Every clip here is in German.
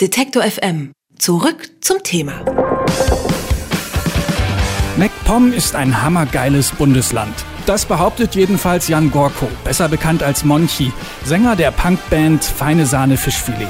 Detektor FM. Zurück zum Thema. MacPom ist ein hammergeiles Bundesland. Das behauptet jedenfalls Jan Gorko, besser bekannt als Monchi, Sänger der Punkband Feine Sahne Fischfilet.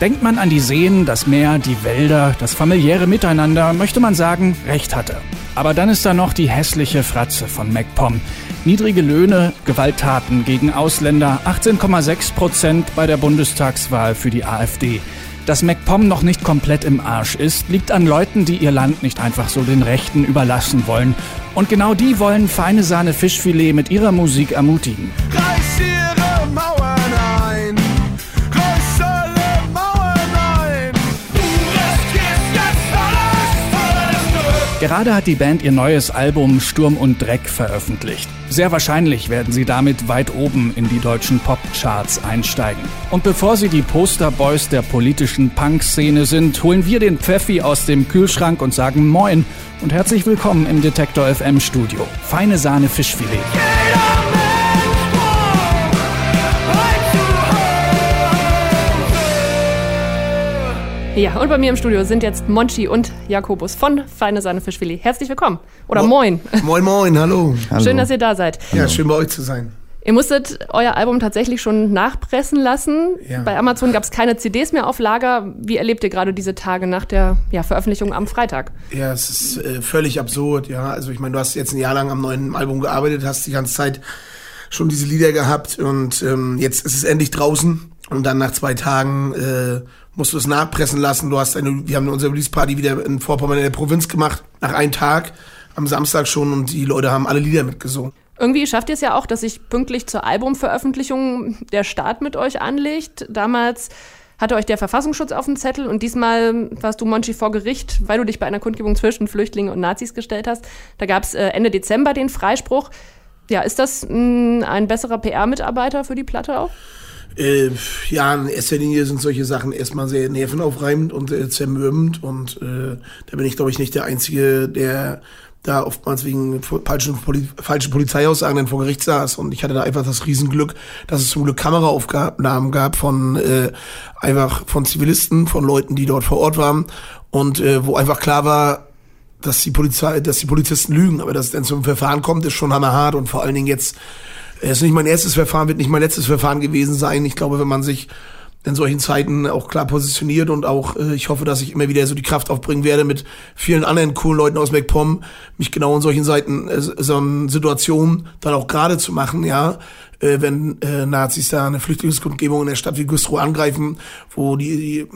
Denkt man an die Seen, das Meer, die Wälder, das familiäre Miteinander, möchte man sagen, recht hatte. Aber dann ist da noch die hässliche Fratze von MacPom. Niedrige Löhne, Gewalttaten gegen Ausländer, 18,6 Prozent bei der Bundestagswahl für die AfD. Dass MacPom noch nicht komplett im Arsch ist, liegt an Leuten, die ihr Land nicht einfach so den Rechten überlassen wollen. Und genau die wollen feine Sahne Fischfilet mit ihrer Musik ermutigen. Reiß Gerade hat die Band ihr neues Album Sturm und Dreck veröffentlicht. Sehr wahrscheinlich werden sie damit weit oben in die deutschen Popcharts einsteigen. Und bevor sie die Posterboys der politischen Punk-Szene sind, holen wir den Pfeffi aus dem Kühlschrank und sagen Moin und herzlich willkommen im Detektor FM Studio. Feine Sahne Fischfilet. Yeah! Ja, und bei mir im Studio sind jetzt Monchi und Jakobus von Feine Sahne Fischfilet. Herzlich willkommen. Oder Mo moin. Moin, moin, hallo. hallo. Schön, dass ihr da seid. Ja, schön bei euch zu sein. Ihr musstet euer Album tatsächlich schon nachpressen lassen. Ja. Bei Amazon gab es keine CDs mehr auf Lager. Wie erlebt ihr gerade diese Tage nach der ja, Veröffentlichung am Freitag? Ja, es ist äh, völlig absurd. Ja, also ich meine, du hast jetzt ein Jahr lang am neuen Album gearbeitet, hast die ganze Zeit schon diese Lieder gehabt und ähm, jetzt ist es endlich draußen. Und dann nach zwei Tagen äh, musst du es nachpressen lassen. Du hast eine, wir haben unsere Release-Party wieder in Vorpommern in der Provinz gemacht, nach einem Tag, am Samstag schon und die Leute haben alle Lieder mitgesungen. Irgendwie schafft ihr es ja auch, dass sich pünktlich zur Albumveröffentlichung der Staat mit euch anlegt. Damals hatte euch der Verfassungsschutz auf dem Zettel und diesmal warst du, Monchi, vor Gericht, weil du dich bei einer Kundgebung zwischen Flüchtlingen und Nazis gestellt hast. Da gab es äh, Ende Dezember den Freispruch. Ja, ist das mh, ein besserer PR-Mitarbeiter für die Platte auch? Äh, ja, in erster Linie sind solche Sachen erstmal sehr nervenaufreibend und äh, zermürbend und äh, da bin ich, glaube ich, nicht der Einzige, der da oftmals wegen falschen, Poli falschen Polizeiaussagen dann vor Gericht saß. Und ich hatte da einfach das Riesenglück, dass es zum Glück Kameraaufnahmen gab von äh, einfach von Zivilisten, von Leuten, die dort vor Ort waren und äh, wo einfach klar war, dass die Polizei, dass die Polizisten lügen, aber dass es dann zum Verfahren kommt, ist schon hammerhart und vor allen Dingen jetzt es ist nicht mein erstes Verfahren, wird nicht mein letztes Verfahren gewesen sein. Ich glaube, wenn man sich in solchen Zeiten auch klar positioniert und auch, äh, ich hoffe, dass ich immer wieder so die Kraft aufbringen werde, mit vielen anderen coolen Leuten aus MacPom, mich genau in solchen Seiten, äh, so Situationen dann auch gerade zu machen, ja, äh, wenn äh, Nazis da eine Flüchtlingskundgebung in der Stadt wie Güstrow angreifen, wo die, die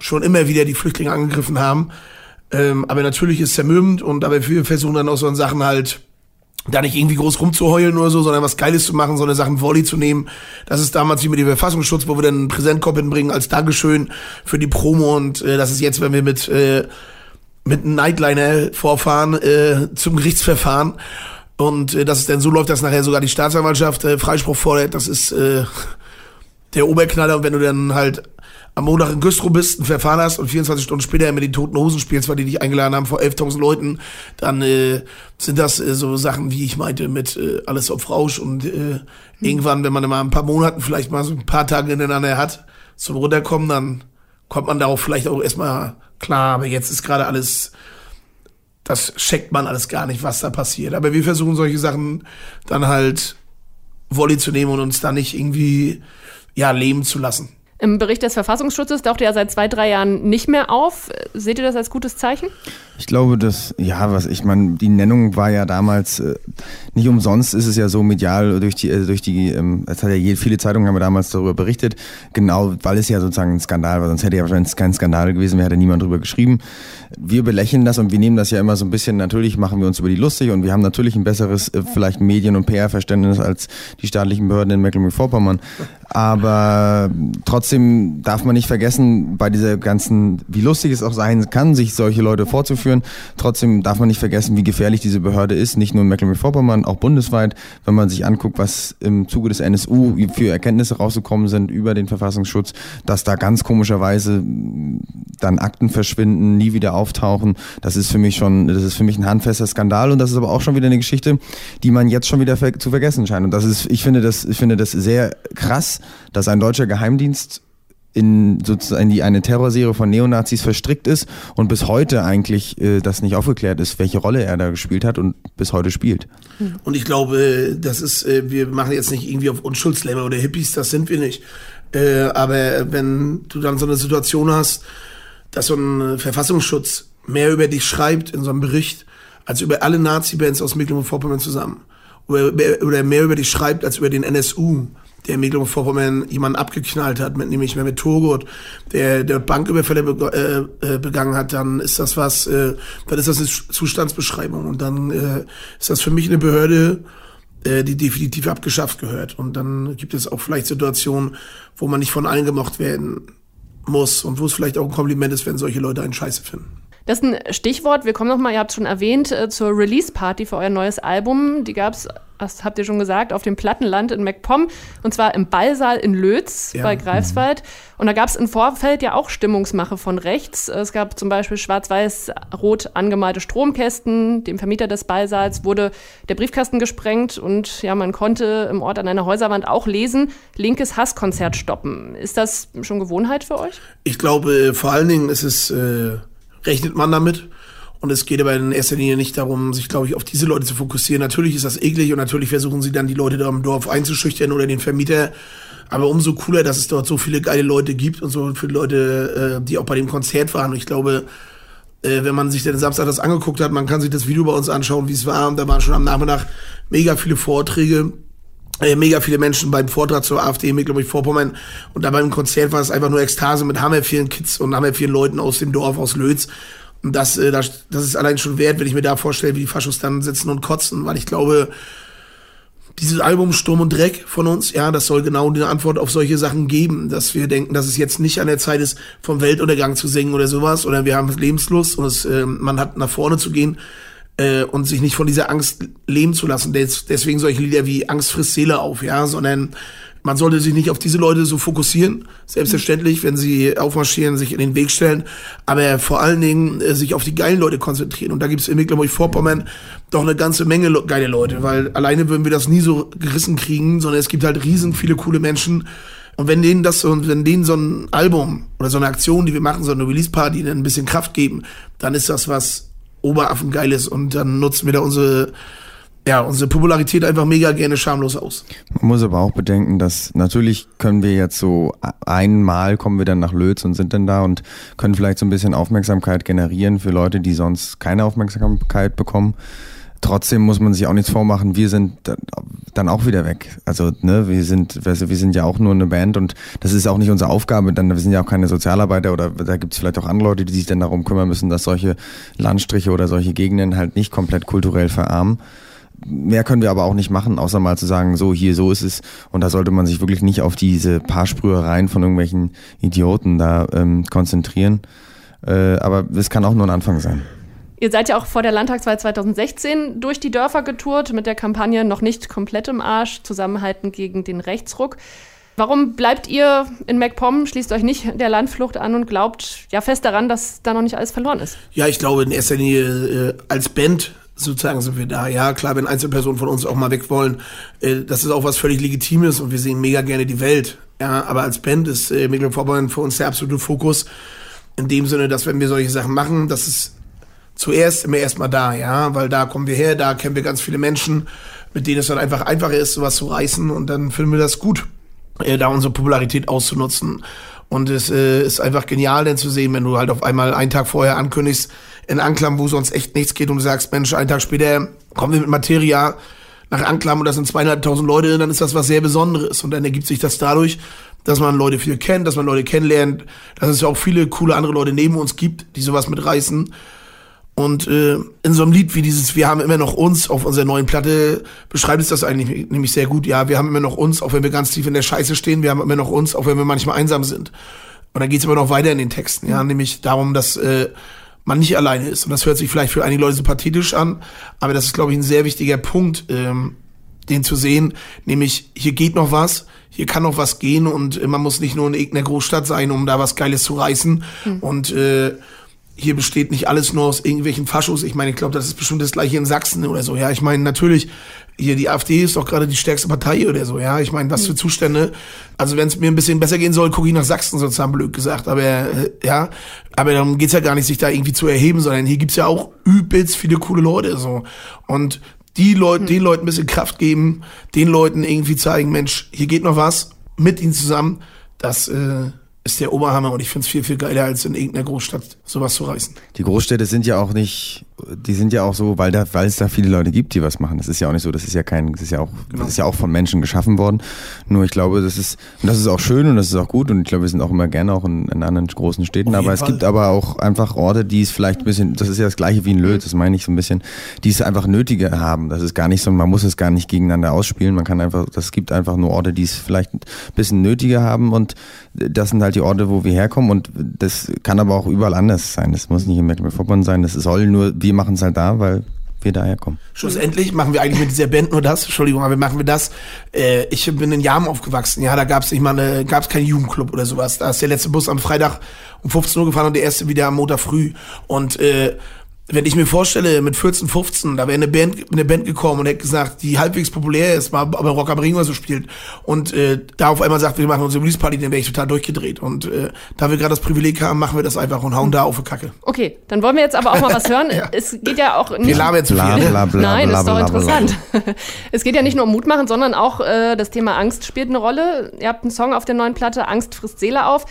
schon immer wieder die Flüchtlinge angegriffen haben. Ähm, aber natürlich ist es zermürbend und aber wir versuchen dann auch so Sachen halt da nicht irgendwie groß rumzuheulen oder so, sondern was Geiles zu machen, so eine Sachen Volley zu nehmen. Das ist damals wie mit dem Verfassungsschutz, wo wir dann einen Präsentkorb hinbringen als Dankeschön für die Promo und äh, das ist jetzt, wenn wir mit äh, mit einem Nightliner vorfahren äh, zum Gerichtsverfahren. Und äh, dass es dann so läuft, dass nachher sogar die Staatsanwaltschaft äh, Freispruch fordert, das ist äh, der Oberknaller. Und wenn du dann halt am Montag in Güstrow bist, ein Verfahren hast und 24 Stunden später mit den Toten Hosen spielst, weil die dich eingeladen haben vor 11.000 Leuten, dann äh, sind das äh, so Sachen, wie ich meinte, mit äh, alles auf Rausch und äh, hm. irgendwann, wenn man mal ein paar Monaten vielleicht mal so ein paar Tage ineinander hat, zum Runterkommen, dann kommt man darauf vielleicht auch erstmal klar, aber jetzt ist gerade alles, das checkt man alles gar nicht, was da passiert. Aber wir versuchen solche Sachen dann halt Volley zu nehmen und uns da nicht irgendwie, ja, leben zu lassen. Im Bericht des Verfassungsschutzes taucht er seit zwei, drei Jahren nicht mehr auf. Seht ihr das als gutes Zeichen? Ich glaube, dass, ja, was ich meine, die Nennung war ja damals, äh, nicht umsonst ist es ja so medial durch die, äh, durch die, ähm, es hat ja viele Zeitungen haben ja damals darüber berichtet, genau, weil es ja sozusagen ein Skandal war, sonst hätte ja, es kein Skandal gewesen wäre, hätte niemand drüber geschrieben. Wir belächeln das und wir nehmen das ja immer so ein bisschen, natürlich machen wir uns über die lustig und wir haben natürlich ein besseres, äh, vielleicht Medien- und PR-Verständnis als die staatlichen Behörden in Mecklenburg-Vorpommern. Aber trotzdem darf man nicht vergessen, bei dieser ganzen, wie lustig es auch sein kann, sich solche Leute vorzuführen, trotzdem darf man nicht vergessen, wie gefährlich diese Behörde ist, nicht nur in Mecklenburg-Vorpommern, auch bundesweit, wenn man sich anguckt, was im Zuge des NSU für Erkenntnisse rausgekommen sind über den Verfassungsschutz, dass da ganz komischerweise dann Akten verschwinden, nie wieder auftauchen. Das ist für mich schon, das ist für mich ein handfester Skandal und das ist aber auch schon wieder eine Geschichte, die man jetzt schon wieder zu vergessen scheint. Und das ist, ich finde das, ich finde das sehr krass, dass ein deutscher Geheimdienst in sozusagen die eine Terrorserie von Neonazis verstrickt ist und bis heute eigentlich äh, das nicht aufgeklärt ist, welche Rolle er da gespielt hat und bis heute spielt. Und ich glaube, das ist, äh, wir machen jetzt nicht irgendwie auf Unschuldslämmer oder Hippies, das sind wir nicht. Äh, aber wenn du dann so eine Situation hast, dass so ein Verfassungsschutz mehr über dich schreibt in so einem Bericht, als über alle Nazi-Bands aus Mecklenburg-Vorpommern zusammen. Oder mehr über dich schreibt als über den NSU, der in Mecklenburg-Vorpommern jemanden abgeknallt hat, mit, nämlich mit Togut, der, der Banküberfälle be äh, äh, begangen hat, dann ist das was, äh, dann ist das eine Zustandsbeschreibung und dann äh, ist das für mich eine Behörde, äh, die definitiv abgeschafft gehört. Und dann gibt es auch vielleicht Situationen, wo man nicht von allen gemocht werden muss und wo es vielleicht auch ein Kompliment ist, wenn solche Leute einen Scheiße finden. Das ist ein Stichwort. Wir kommen nochmal, ihr habt es schon erwähnt, äh, zur Release-Party für euer neues Album. Die gab es, das habt ihr schon gesagt, auf dem Plattenland in MacPom. Und zwar im Ballsaal in Lötz ja. bei Greifswald. Und da gab es im Vorfeld ja auch Stimmungsmache von rechts. Es gab zum Beispiel schwarz-weiß-rot angemalte Stromkästen. Dem Vermieter des Ballsaals wurde der Briefkasten gesprengt. Und ja, man konnte im Ort an einer Häuserwand auch lesen, linkes Hasskonzert stoppen. Ist das schon Gewohnheit für euch? Ich glaube, vor allen Dingen ist es... Äh rechnet man damit. Und es geht aber in erster Linie nicht darum, sich, glaube ich, auf diese Leute zu fokussieren. Natürlich ist das eklig und natürlich versuchen sie dann die Leute da im Dorf einzuschüchtern oder den Vermieter. Aber umso cooler, dass es dort so viele geile Leute gibt und so viele Leute, äh, die auch bei dem Konzert waren. Und ich glaube, äh, wenn man sich den Samstag das angeguckt hat, man kann sich das Video bei uns anschauen, wie es war. Und da waren schon am Nachmittag mega viele Vorträge mega viele Menschen beim Vortrag zur AfD in Mecklenburg-Vorpommern und da beim Konzert war es einfach nur Ekstase mit hammer vielen Kids und hammer vielen Leuten aus dem Dorf, aus Lötz. Und das, äh, das, das ist allein schon wert, wenn ich mir da vorstelle, wie die Faschos dann sitzen und kotzen, weil ich glaube, dieses Album Sturm und Dreck von uns, ja, das soll genau eine Antwort auf solche Sachen geben, dass wir denken, dass es jetzt nicht an der Zeit ist, vom Weltuntergang zu singen oder sowas, oder wir haben Lebenslust und es, äh, man hat nach vorne zu gehen, äh, und sich nicht von dieser Angst leben zu lassen. Des, deswegen solche Lieder wie Angst frisst Seele auf, ja, sondern man sollte sich nicht auf diese Leute so fokussieren, selbstverständlich, wenn sie aufmarschieren, sich in den Weg stellen, aber vor allen Dingen äh, sich auf die geilen Leute konzentrieren. Und da gibt es in Mecklenburg-Vorpommern doch eine ganze Menge geile Leute, weil alleine würden wir das nie so gerissen kriegen, sondern es gibt halt riesen viele coole Menschen. Und wenn denen das so, wenn denen so ein Album oder so eine Aktion, die wir machen, so eine Release-Party, ein bisschen Kraft geben, dann ist das was Oberaffen ist und dann nutzen wir da unsere ja, unsere Popularität einfach mega gerne schamlos aus. Man muss aber auch bedenken, dass natürlich können wir jetzt so einmal kommen wir dann nach Lötz und sind dann da und können vielleicht so ein bisschen Aufmerksamkeit generieren für Leute, die sonst keine Aufmerksamkeit bekommen. Trotzdem muss man sich auch nichts vormachen, wir sind dann auch wieder weg. Also, ne, wir sind, wir sind ja auch nur eine Band und das ist auch nicht unsere Aufgabe, dann wir sind ja auch keine Sozialarbeiter oder da gibt es vielleicht auch andere Leute, die sich dann darum kümmern müssen, dass solche Landstriche oder solche Gegenden halt nicht komplett kulturell verarmen. Mehr können wir aber auch nicht machen, außer mal zu sagen, so hier, so ist es. Und da sollte man sich wirklich nicht auf diese paar Sprühereien von irgendwelchen Idioten da ähm, konzentrieren. Äh, aber es kann auch nur ein Anfang sein. Ihr seid ja auch vor der Landtagswahl 2016 durch die Dörfer getourt mit der Kampagne noch nicht komplett im Arsch, Zusammenhalten gegen den Rechtsruck. Warum bleibt ihr in MacPom, schließt euch nicht der Landflucht an und glaubt ja fest daran, dass da noch nicht alles verloren ist? Ja, ich glaube in erster Linie äh, als Band sozusagen sind wir da. Ja, klar, wenn Einzelpersonen von uns auch mal weg wollen, äh, das ist auch was völlig Legitimes und wir sehen mega gerne die Welt. Ja, aber als Band ist äh, Mecklenburg-Vorpommern für uns der absolute Fokus. In dem Sinne, dass wenn wir solche Sachen machen, dass es zuerst immer erstmal da, ja, weil da kommen wir her, da kennen wir ganz viele Menschen, mit denen es dann einfach einfacher ist, sowas zu reißen und dann finden wir das gut, äh, da unsere Popularität auszunutzen. Und es äh, ist einfach genial, denn zu sehen, wenn du halt auf einmal einen Tag vorher ankündigst, in Anklam, wo sonst echt nichts geht und du sagst, Mensch, einen Tag später kommen wir mit Materia nach Anklam und das sind zweieinhalbtausend Leute, dann ist das was sehr Besonderes. Und dann ergibt sich das dadurch, dass man Leute viel kennt, dass man Leute kennenlernt, dass es ja auch viele coole andere Leute neben uns gibt, die sowas mitreißen. Und äh, in so einem Lied wie dieses Wir haben immer noch uns auf unserer neuen Platte beschreibt es das eigentlich nämlich sehr gut. Ja, wir haben immer noch uns, auch wenn wir ganz tief in der Scheiße stehen, wir haben immer noch uns, auch wenn wir manchmal einsam sind. Und dann geht's immer noch weiter in den Texten, ja, nämlich darum, dass äh, man nicht alleine ist. Und das hört sich vielleicht für einige Leute so pathetisch an, aber das ist, glaube ich, ein sehr wichtiger Punkt, ähm, den zu sehen, nämlich hier geht noch was, hier kann noch was gehen und äh, man muss nicht nur in irgendeiner Großstadt sein, um da was Geiles zu reißen. Mhm. Und äh, hier besteht nicht alles nur aus irgendwelchen Faschos. Ich meine, ich glaube, das ist bestimmt das gleiche in Sachsen oder so. Ja, ich meine, natürlich, hier die AfD ist doch gerade die stärkste Partei oder so. Ja, ich meine, was für mhm. Zustände. Also wenn es mir ein bisschen besser gehen soll, gucke ich nach Sachsen sozusagen blöd gesagt. Aber äh, ja, aber darum geht's ja gar nicht, sich da irgendwie zu erheben, sondern hier gibt's ja auch übelst viele coole Leute so. Und die Leute, mhm. den Leuten ein bisschen Kraft geben, den Leuten irgendwie zeigen, Mensch, hier geht noch was, mit ihnen zusammen. Das äh, ist der Oberhammer und ich finde es viel, viel geiler, als in irgendeiner Großstadt sowas zu reißen. Die Großstädte sind ja auch nicht die sind ja auch so, weil da, weil es da viele Leute gibt, die was machen. Das ist ja auch nicht so, das ist ja kein, das ist ja auch, genau. das ist ja auch von Menschen geschaffen worden. Nur ich glaube, das ist, und das ist auch schön und das ist auch gut und ich glaube, wir sind auch immer gerne auch in, in anderen großen Städten. Aber es Fall. gibt aber auch einfach Orte, die es vielleicht ein bisschen, das ist ja das gleiche wie in Löt, das meine ich so ein bisschen, die es einfach nötiger haben. Das ist gar nicht so, man muss es gar nicht gegeneinander ausspielen. Man kann einfach, das gibt einfach nur Orte, die es vielleicht ein bisschen nötiger haben und das sind halt die Orte, wo wir herkommen und das kann aber auch überall anders sein. Das muss nicht in Mecklenburg-Vorpommern sein. Das soll nur wir machen es halt da, weil wir daher kommen. Schlussendlich machen wir eigentlich mit dieser Band nur das. Entschuldigung, aber machen wir das. Äh, ich bin in Jahren aufgewachsen. Ja, da gab es nicht mal eine, gab es keinen Jugendclub oder sowas. Da ist der letzte Bus am Freitag um 15 Uhr gefahren und der erste wieder am Montag früh. Und äh, wenn ich mir vorstelle, mit 14, 15, da wäre eine Band, eine Band gekommen und hätte gesagt, die halbwegs populär ist, mal aber Rock am Ring oder so spielt und äh, da auf einmal sagt, wir machen unsere Release-Party, dann wäre ich total durchgedreht. Und äh, da wir gerade das Privileg haben, machen wir das einfach und hauen da auf die Kacke. Okay, dann wollen wir jetzt aber auch mal was hören. ja. Es geht ja auch nicht... Wir labern zu viel. Bla, bla, Nein, das ist doch interessant. es geht ja nicht nur um Mut machen, sondern auch äh, das Thema Angst spielt eine Rolle. Ihr habt einen Song auf der neuen Platte, Angst frisst Seele auf.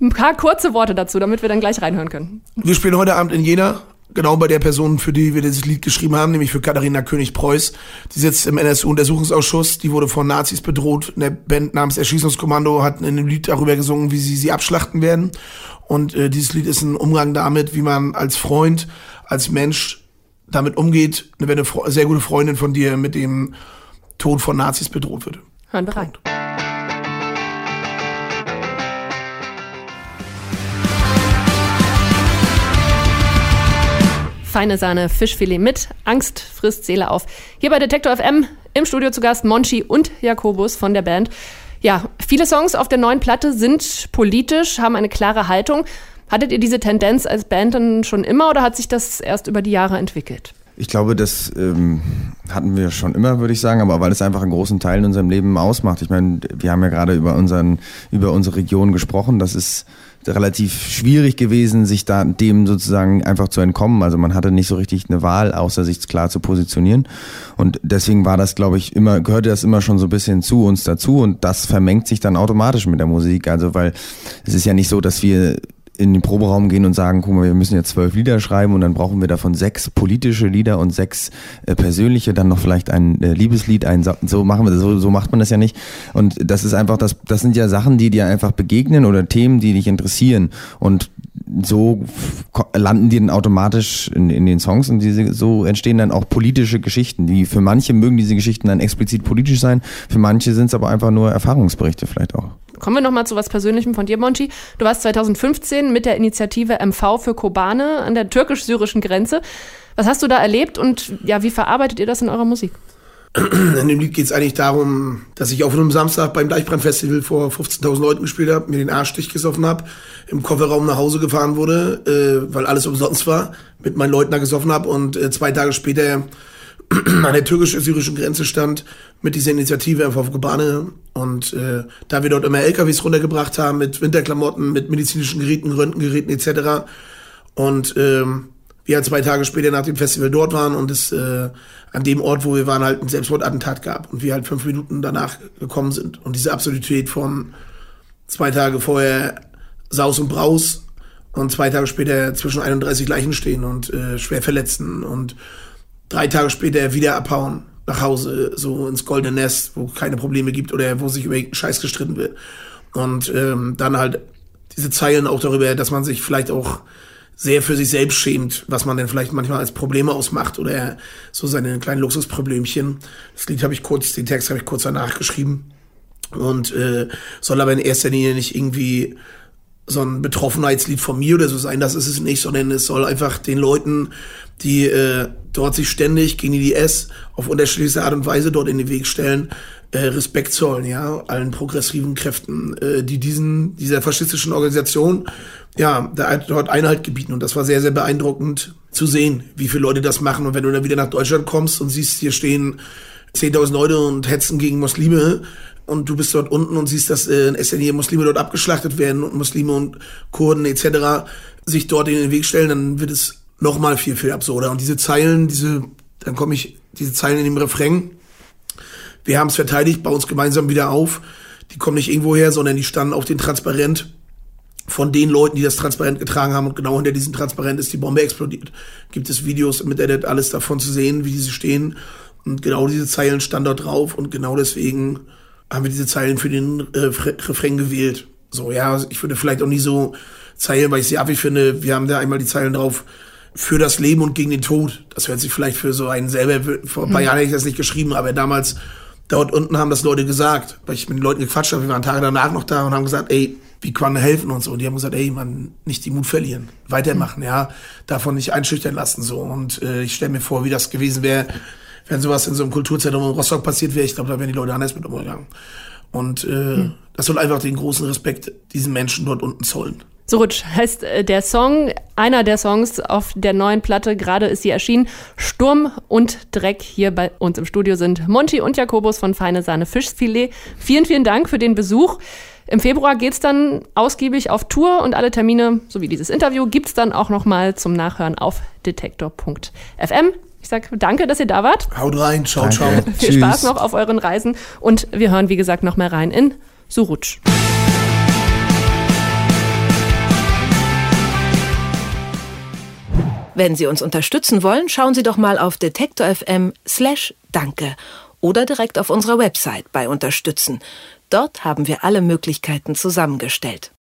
Ein paar kurze Worte dazu, damit wir dann gleich reinhören können. Wir spielen heute Abend in Jena genau bei der Person, für die wir dieses Lied geschrieben haben, nämlich für Katharina König-Preuß. Die sitzt im NSU-Untersuchungsausschuss, die wurde von Nazis bedroht. Eine Band namens Erschießungskommando hat in einem Lied darüber gesungen, wie sie sie abschlachten werden. Und äh, dieses Lied ist ein Umgang damit, wie man als Freund, als Mensch damit umgeht, wenn eine sehr gute Freundin von dir mit dem Tod von Nazis bedroht wird. Hören wir rein. Feine Sahne, Fischfilet mit, Angst frisst Seele auf. Hier bei Detektor FM im Studio zu Gast Monchi und Jakobus von der Band. Ja, viele Songs auf der neuen Platte sind politisch, haben eine klare Haltung. Hattet ihr diese Tendenz als Band dann schon immer oder hat sich das erst über die Jahre entwickelt? Ich glaube, das ähm, hatten wir schon immer, würde ich sagen, aber weil es einfach einen großen Teil in unserem Leben ausmacht. Ich meine, wir haben ja gerade über unseren, über unsere Region gesprochen. Das ist relativ schwierig gewesen, sich da dem sozusagen einfach zu entkommen. Also man hatte nicht so richtig eine Wahl, außer sich klar zu positionieren. Und deswegen war das, glaube ich, immer, gehörte das immer schon so ein bisschen zu uns dazu und das vermengt sich dann automatisch mit der Musik. Also weil es ist ja nicht so, dass wir in den Proberaum gehen und sagen, guck mal, wir müssen jetzt zwölf Lieder schreiben und dann brauchen wir davon sechs politische Lieder und sechs äh, persönliche, dann noch vielleicht ein äh, Liebeslied, ein so machen wir das, so, so macht man das ja nicht. Und das ist einfach, das, das sind ja Sachen, die dir einfach begegnen oder Themen, die dich interessieren. Und so landen die dann automatisch in, in den Songs und diese, so entstehen dann auch politische Geschichten. Die für manche mögen diese Geschichten dann explizit politisch sein, für manche sind es aber einfach nur Erfahrungsberichte vielleicht auch. Kommen wir nochmal zu was Persönlichem von dir, Monchi. Du warst 2015 mit der Initiative MV für Kobane an der türkisch-syrischen Grenze. Was hast du da erlebt und ja, wie verarbeitet ihr das in eurer Musik? In dem Lied geht es eigentlich darum, dass ich auf einem Samstag beim Deichbrandfestival vor 15.000 Leuten gespielt habe, mir den Arschstich gesoffen habe, im Kofferraum nach Hause gefahren wurde, äh, weil alles umsonst war, mit meinen Leuten da gesoffen habe und äh, zwei Tage später an der türkisch-syrischen Grenze stand mit dieser Initiative auf Kobane. Und äh, da wir dort immer LKWs runtergebracht haben mit Winterklamotten, mit medizinischen Geräten, Röntgengeräten etc. Und ähm, wir halt zwei Tage später nach dem Festival dort waren und es äh, an dem Ort, wo wir waren, halt ein Selbstmordattentat gab und wir halt fünf Minuten danach gekommen sind. Und diese Absurdität von zwei Tage vorher Saus und Braus und zwei Tage später zwischen 31 Leichen stehen und äh, schwer Verletzten und drei Tage später wieder abhauen nach Hause, so ins goldene Nest, wo keine Probleme gibt oder wo sich über Scheiß gestritten wird. Und ähm, dann halt diese Zeilen auch darüber, dass man sich vielleicht auch sehr für sich selbst schämt, was man denn vielleicht manchmal als Probleme ausmacht oder so seine kleinen Luxusproblemchen. Das Lied habe ich kurz, den Text habe ich kurz danach geschrieben und äh, soll aber in erster Linie nicht irgendwie so ein Betroffenheitslied von mir oder so sein, das ist es nicht, sondern es soll einfach den Leuten, die äh, dort sich ständig gegen die IS auf unterschiedliche Art und Weise dort in den Weg stellen, äh, Respekt zollen, ja, allen progressiven Kräften, äh, die diesen, dieser faschistischen Organisation, ja, da, dort Einhalt gebieten. Und das war sehr, sehr beeindruckend zu sehen, wie viele Leute das machen. Und wenn du dann wieder nach Deutschland kommst und siehst, hier stehen 10.000 Leute und hetzen gegen Muslime, und du bist dort unten und siehst, dass äh, in SNE Muslime dort abgeschlachtet werden und Muslime und Kurden etc. sich dort in den Weg stellen, dann wird es noch mal viel, viel absurder. Und diese Zeilen, diese, dann komme ich, diese Zeilen in dem Refrain, wir haben es verteidigt, bei uns gemeinsam wieder auf, die kommen nicht irgendwo her, sondern die standen auf den Transparent von den Leuten, die das Transparent getragen haben und genau hinter diesem Transparent ist die Bombe explodiert. Gibt es Videos mit Edit alles davon zu sehen, wie diese stehen und genau diese Zeilen standen dort drauf und genau deswegen haben wir diese Zeilen für den äh, Refrain gewählt. So, ja, ich würde vielleicht auch nie so Zeilen, weil ich sie ab, ich finde, wir haben da einmal die Zeilen drauf, für das Leben und gegen den Tod. Das hört sich vielleicht für so einen selber, vor ein paar mhm. Jahren hätte ich das nicht geschrieben, aber damals, dort unten haben das Leute gesagt, weil ich mit den Leuten gequatscht habe, wir waren Tage danach noch da und haben gesagt, ey, wie kann man helfen und so. Und die haben gesagt, ey, man, nicht die Mut verlieren, weitermachen, mhm. ja, davon nicht einschüchtern lassen, so. Und äh, ich stelle mir vor, wie das gewesen wäre, wenn sowas in so einem Kulturzentrum in Rostock passiert wäre, ich glaube, da wären die Leute anders mit umgegangen. Und äh, mhm. das soll einfach den großen Respekt diesen Menschen dort unten zollen. So Rutsch heißt äh, der Song, einer der Songs auf der neuen Platte, gerade ist sie erschienen. Sturm und Dreck hier bei uns im Studio sind Monty und Jakobus von Feine Sahne Fischfilet. Vielen, vielen Dank für den Besuch. Im Februar geht es dann ausgiebig auf Tour und alle Termine sowie dieses Interview gibt es dann auch nochmal zum Nachhören auf detektor.fm. Ich sage danke, dass ihr da wart. Haut rein, ciao, danke. ciao. Viel Tschüss. Spaß noch auf euren Reisen und wir hören, wie gesagt, noch mal rein in Surutsch. Wenn Sie uns unterstützen wollen, schauen Sie doch mal auf detektor.fm slash danke oder direkt auf unserer Website bei Unterstützen. Dort haben wir alle Möglichkeiten zusammengestellt.